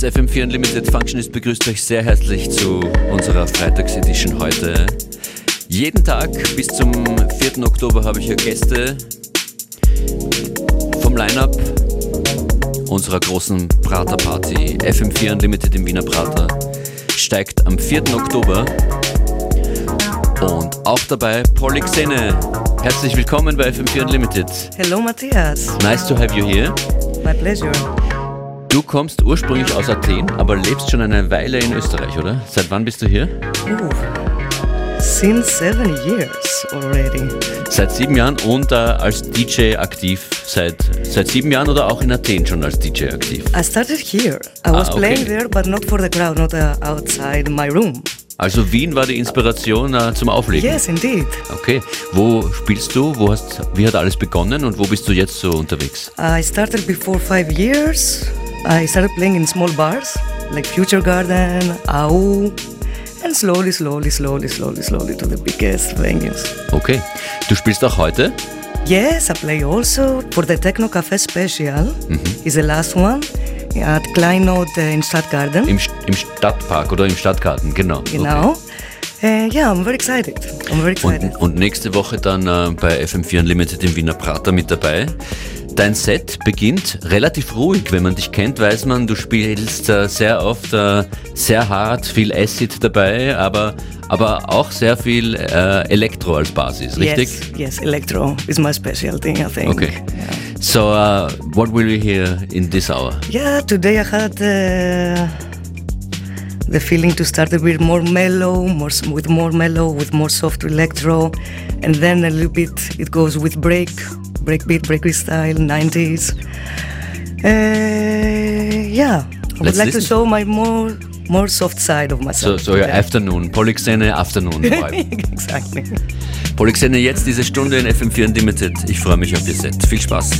Ist FM4 Unlimited Functionist begrüßt euch sehr herzlich zu unserer Freitagsedition heute. Jeden Tag bis zum 4. Oktober habe ich hier Gäste vom Line-Up unserer großen Prater-Party. FM4 Unlimited im Wiener Prater steigt am 4. Oktober und auch dabei Polyxene. Herzlich willkommen bei FM4 Unlimited. Hello, Matthias. Nice to have you here. My pleasure. Du kommst ursprünglich aus Athen, aber lebst schon eine Weile in Österreich, oder? Seit wann bist du hier? Ooh. Since seven years already. Seit sieben Jahren und äh, als DJ aktiv. Seit, seit sieben Jahren oder auch in Athen schon als DJ aktiv? I started here. I was Ah, okay. playing there, but not for the crowd, not uh, outside my room. Also Wien war die Inspiration äh, zum Auflegen. Yes, indeed. Okay. Wo spielst du? Wo hast, wie hat alles begonnen und wo bist du jetzt so unterwegs? I started before five years. I started playing in small bars like Future Garden, AU, and slowly, slowly, slowly, slowly, slowly to the biggest venues. Okay. Du spielst auch heute? Yes, I play also for the Techno Cafe Special. Is the last one at Kleinod uh, in Stadtgarten. Im, im Stadtpark oder im Stadtgarten, genau. Genau. Uh, yeah, I'm very excited. I'm very Okay. excited. Und, und nächste Woche dann äh, bei FM4 Unlimited im Wiener Prater mit dabei. Dein Set beginnt relativ ruhig. Wenn man dich kennt, weiß man, du spielst äh, sehr oft äh, sehr hart, viel Acid dabei, aber, aber auch sehr viel äh, Elektro als Basis, richtig? Yes, yes, electro is my specialty, I think. Okay. So, uh, what will we hear in this hour? Yeah, today I had uh, the feeling to start a bit more mellow, more with more mellow, with more soft electro, and then a little bit it goes with break, breakbeat, breakbeat style, 90s. Uh, yeah, I would Let's like to show my more more soft side of So, myself. so your today. afternoon, Polyxene Afternoon Vibe. exactly. Polyxene jetzt diese Stunde in FM4 Unlimited. Ich freue mich auf Ihr Set. Viel Spaß.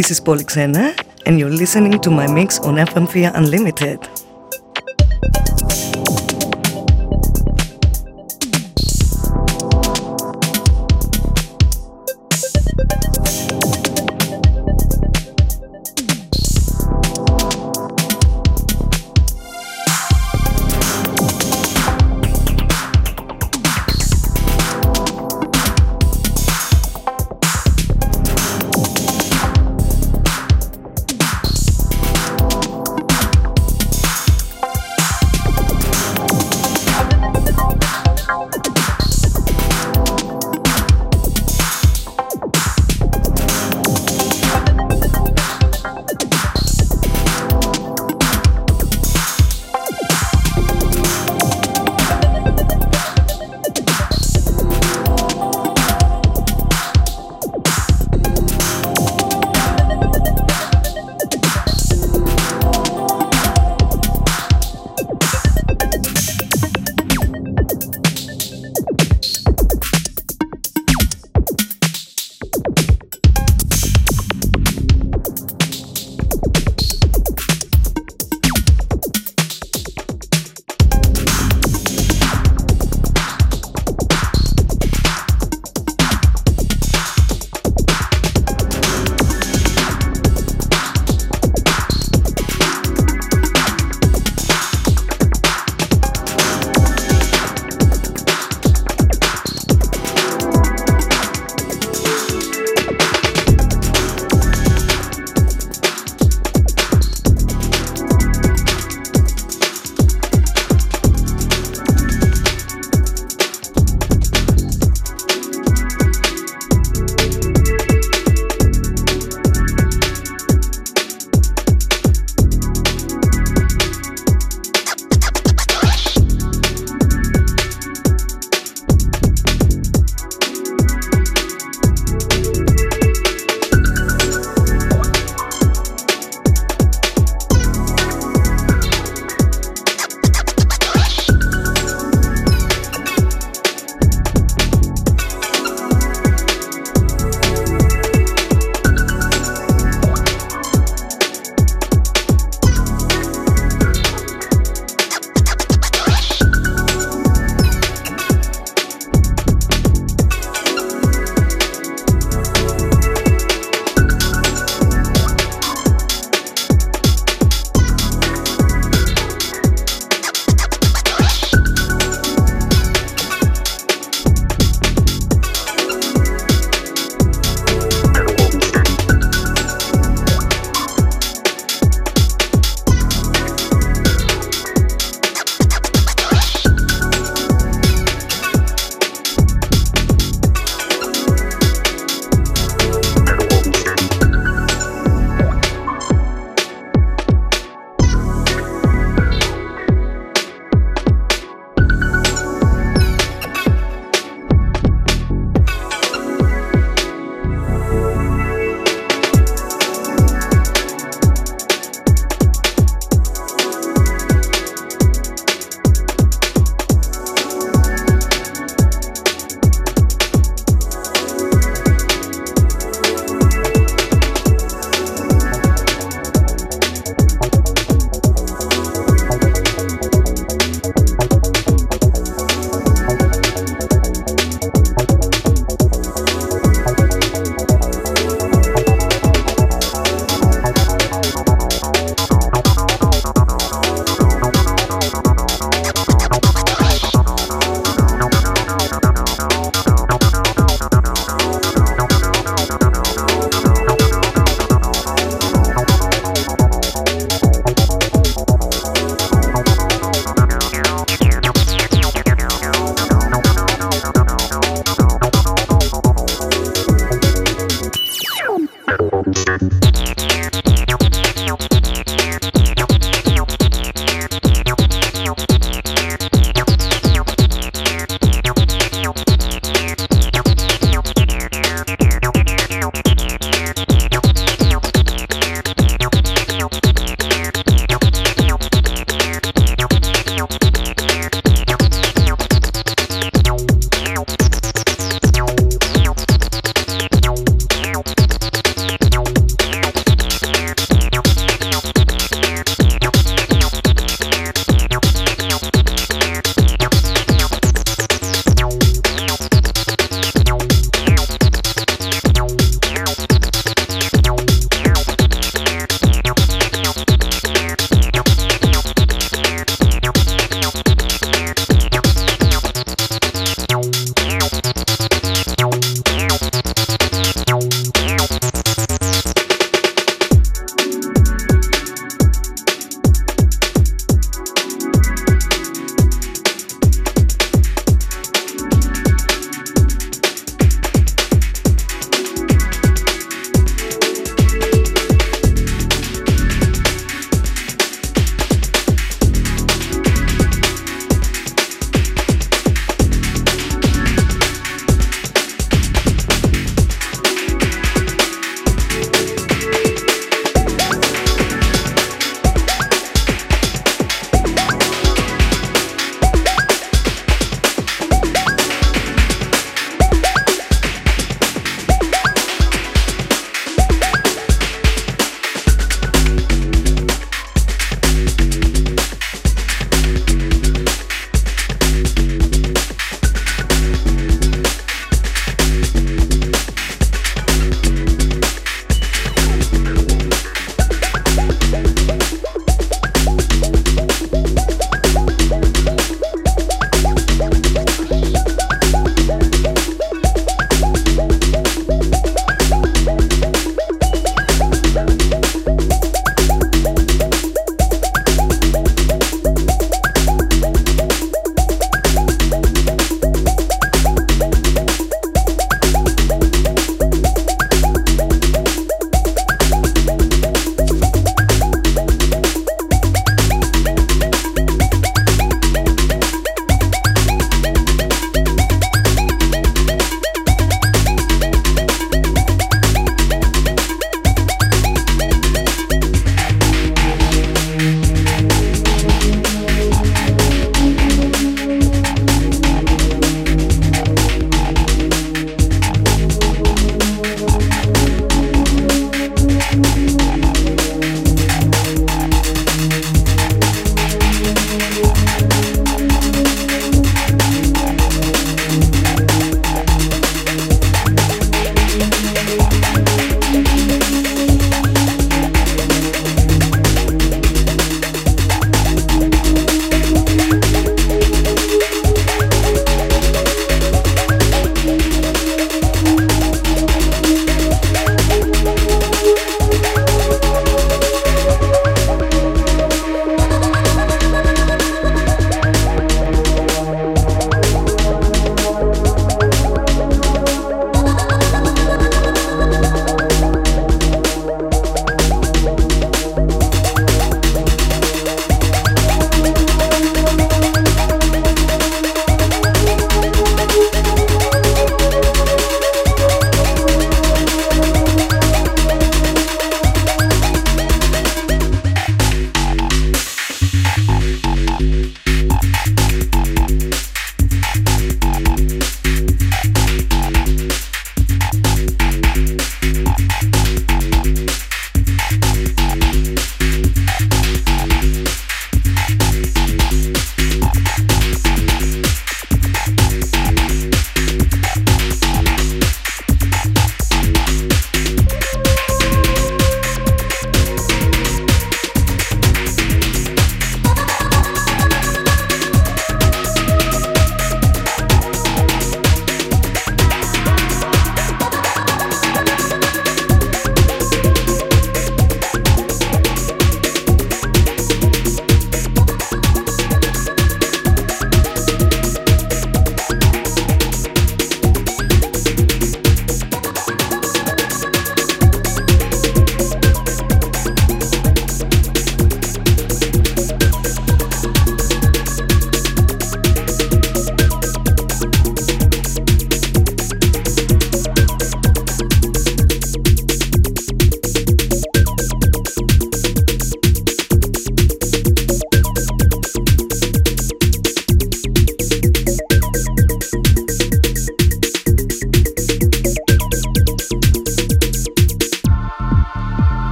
This is Polixena, and you're listening to my mix on FM4 Unlimited.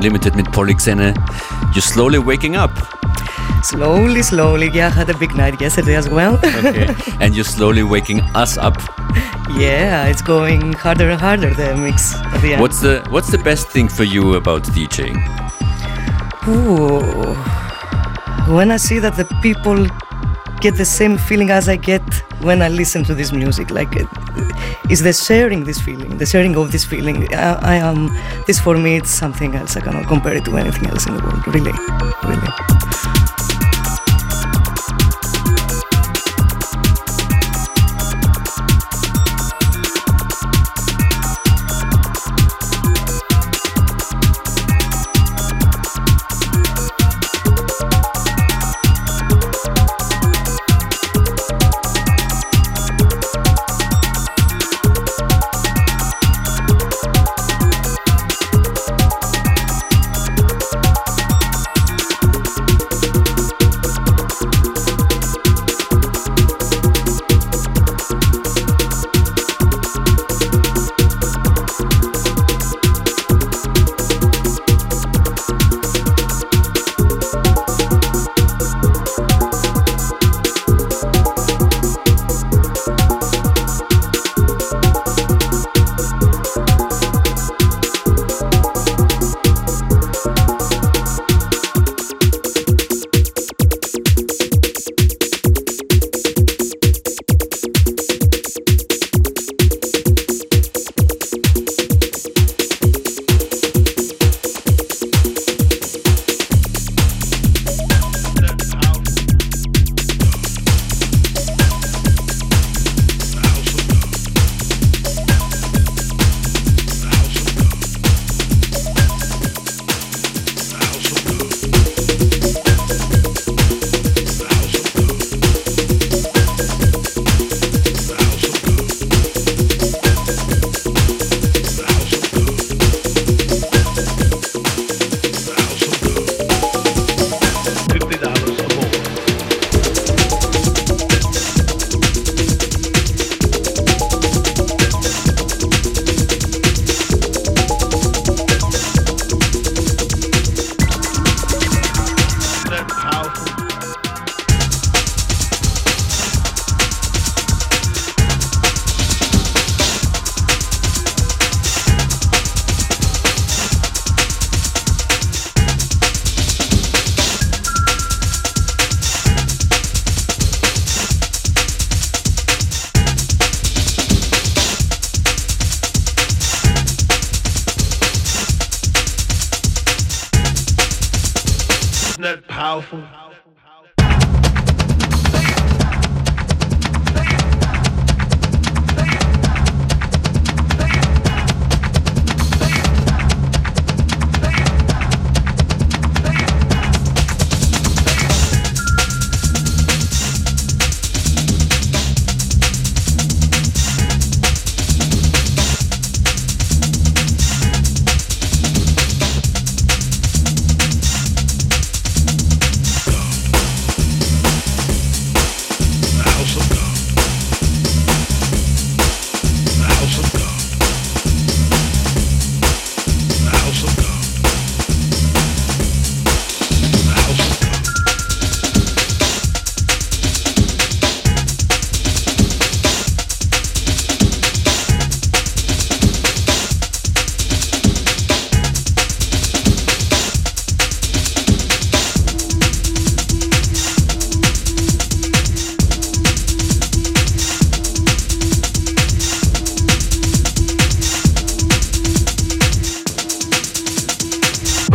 Unlimited mit Polyxene. You're slowly waking up. Slowly, slowly. Yeah, I had a big night yesterday as well. Okay. and you're slowly waking us up. yeah, it's going harder and harder the mix at the end. What's the What's the best thing for you about DJing? Ooh. When I see that the people get the same feeling as I get when I listen to this music, like it's the sharing this feeling, the sharing of this feeling. I, I am this for me. It's something else. I cannot compare it to anything else in the world. Really, really.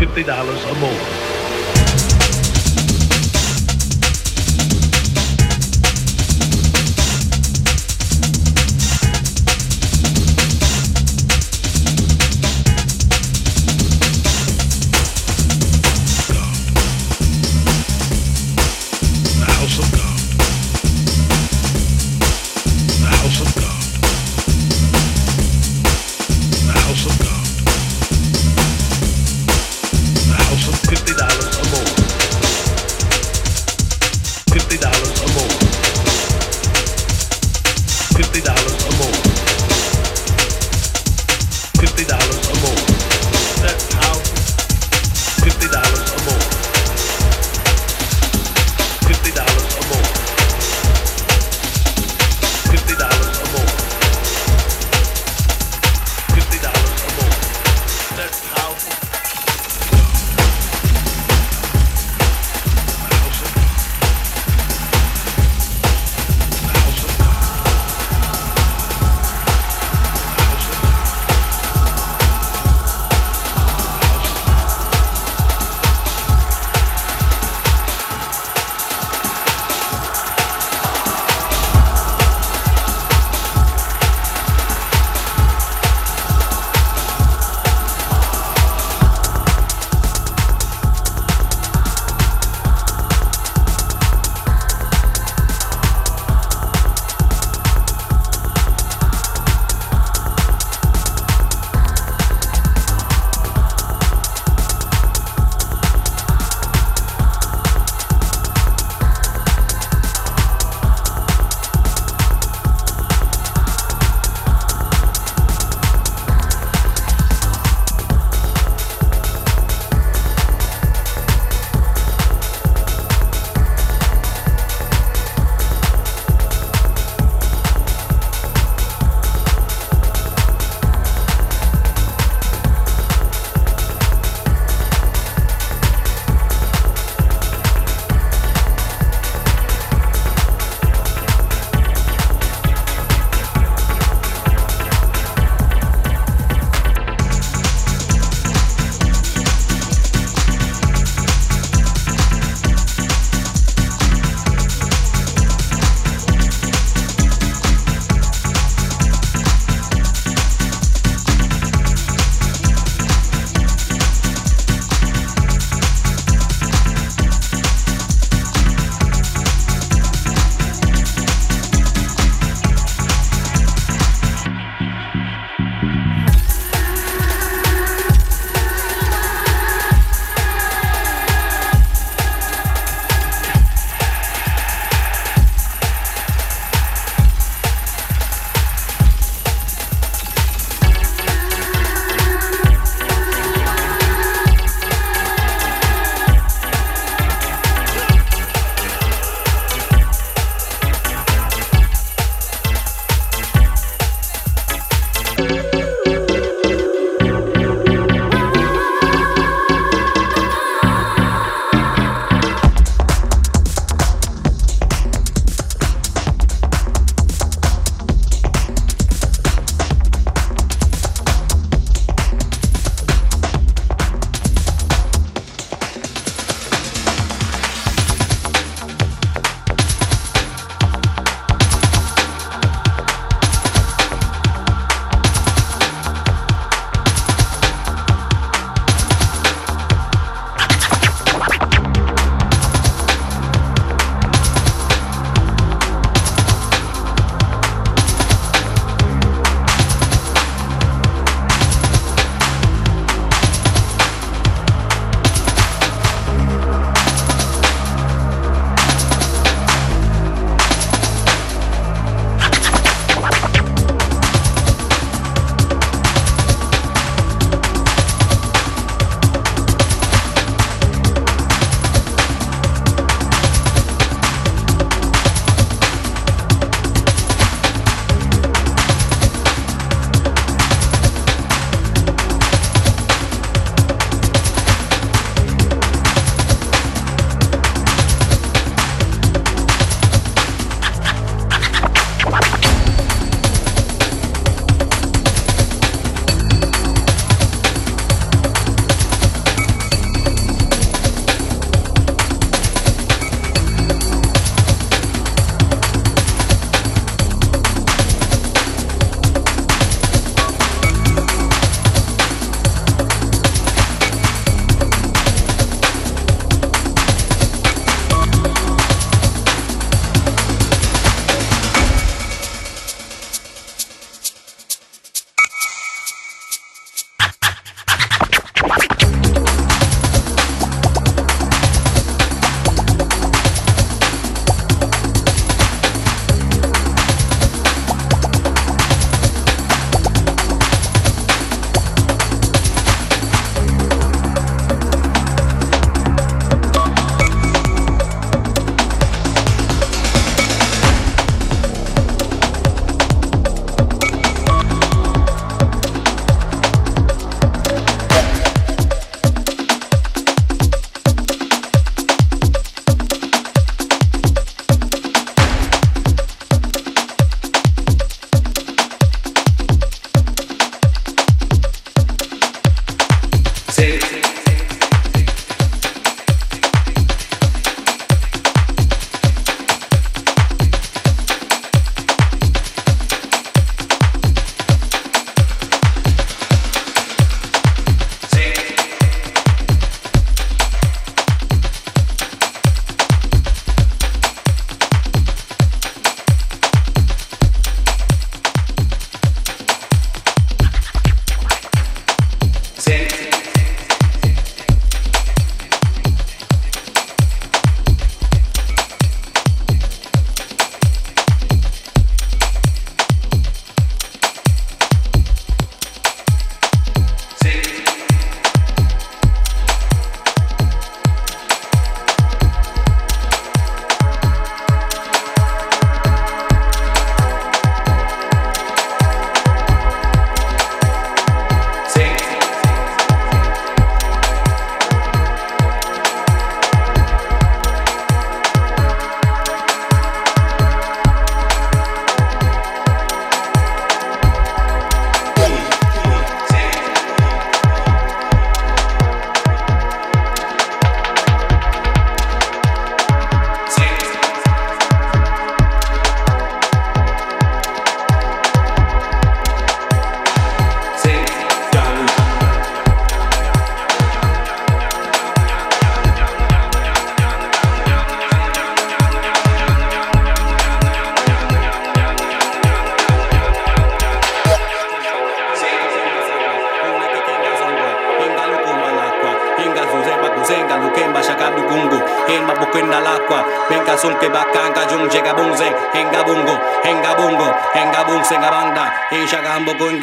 $50 or more.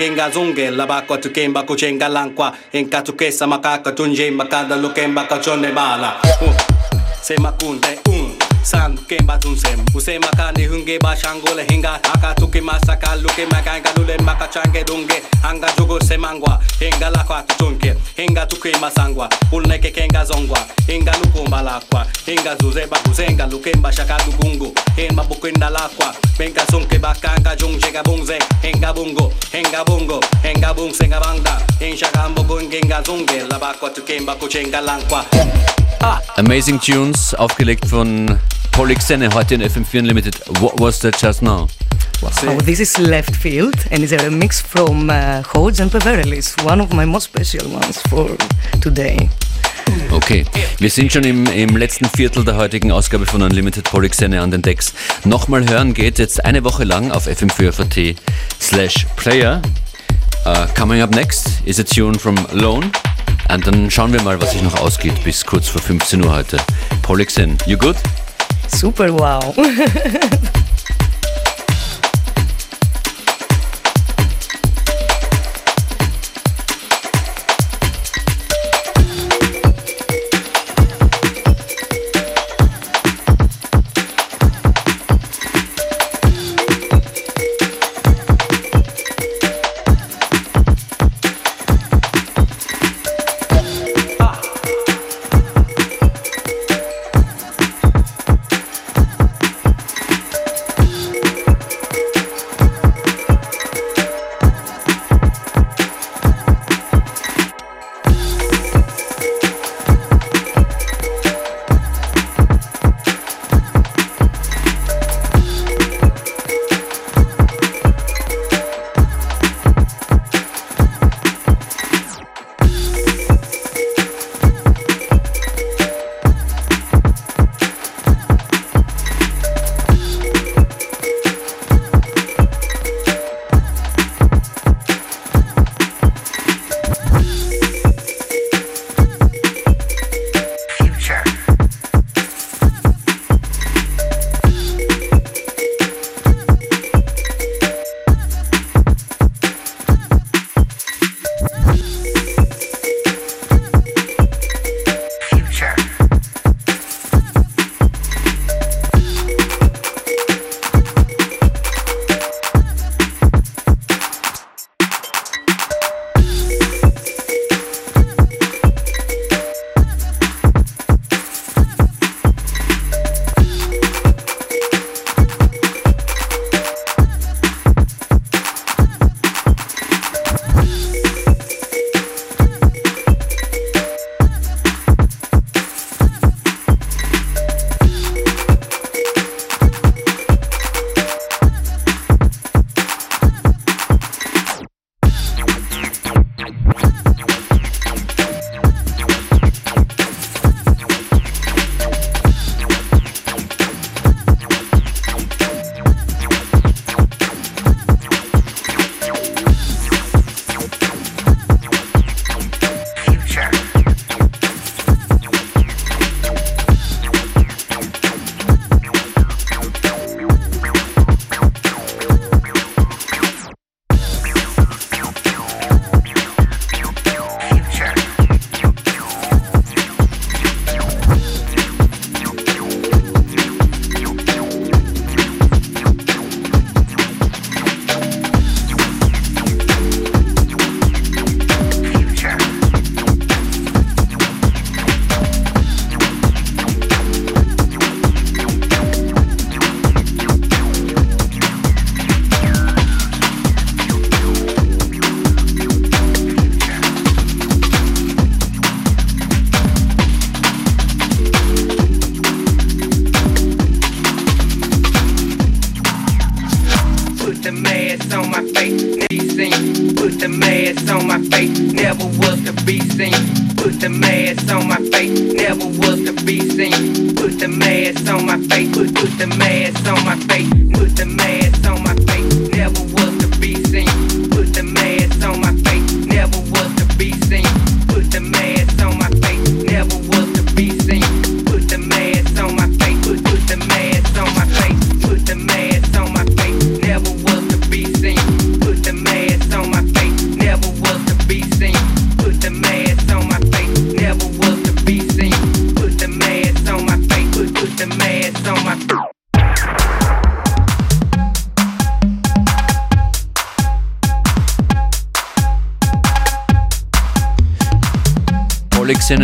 ngenga zunge labako tukemba kuchenga lankwa enkatukesa makaka tunjemba kadalukemba kachone bala. Uh, sema kunde. Shagambo con genga zunge la bacqua tu kemba kuchenga lankwa en katukesa makaka tunje makada lukemba kachone bala uh, se makunde un san kemba tunsem use makani hunge ba shangole hinga aka tuki masaka luke makanga lule makachange dunge. Anga jugo semangwa hinga lakwa tutunke. Hinga tuki masangwa ulneke kenga zongwa. Hinga lukumba lakwa hinga zuze ba kuzenga lukemba shaka lugungu hinga bukinda lakwa venga sunke bakanga jungje bungze. Hinga bungo hinga bungo hinga bungse banda in shagambo gungenga zunge labakwa tukemba kuchenga lankwa Amazing Tunes, aufgelegt von Polixene, heute in FM4 Unlimited. What was that just now? Wow, this is left field and it's a mix from uh, Hodge and Peverelis, one of my most special ones for today. Okay, wir sind schon im, im letzten Viertel der heutigen Ausgabe von Unlimited Polixene an den Decks. Nochmal hören geht jetzt eine Woche lang auf fm4.at slash player. Uh, coming up next is a tune from Lone. Und dann schauen wir mal, was sich noch ausgeht bis kurz vor 15 Uhr heute. Polixen, you good? Super wow.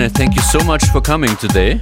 thank you so much for coming today.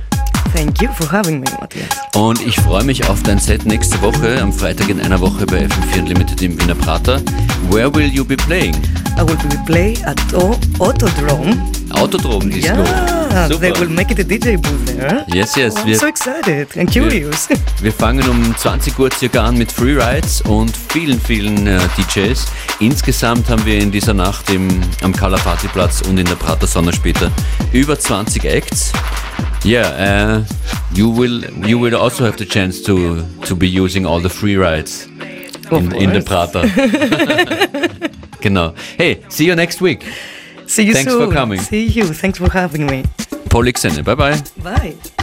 Thank you for having me, Matthias. Und ich freue mich auf dein Set nächste Woche, am Freitag in einer Woche bei FM4 Unlimited im Wiener Prater. Where will you be playing? I will be play at o Autodrome. Autodrom Disco. Yeah, Super. they will make it a DJ booth there. Yes, yes. Oh, I'm Wir, so excited and curious. wir fangen um 20 Uhr circa an mit Freerides und vielen, vielen äh, DJs. Insgesamt haben wir in dieser Nacht im, am Color Partyplatz und in der Prater Sonne später über 20 Acts. Yeah, uh, you will you will also have the chance to to be using all the free rides in, in the. Prater. genau. Hey, see you next week. See you Thanks for coming. See you. Thanks for having me. Polixene, bye bye. Bye.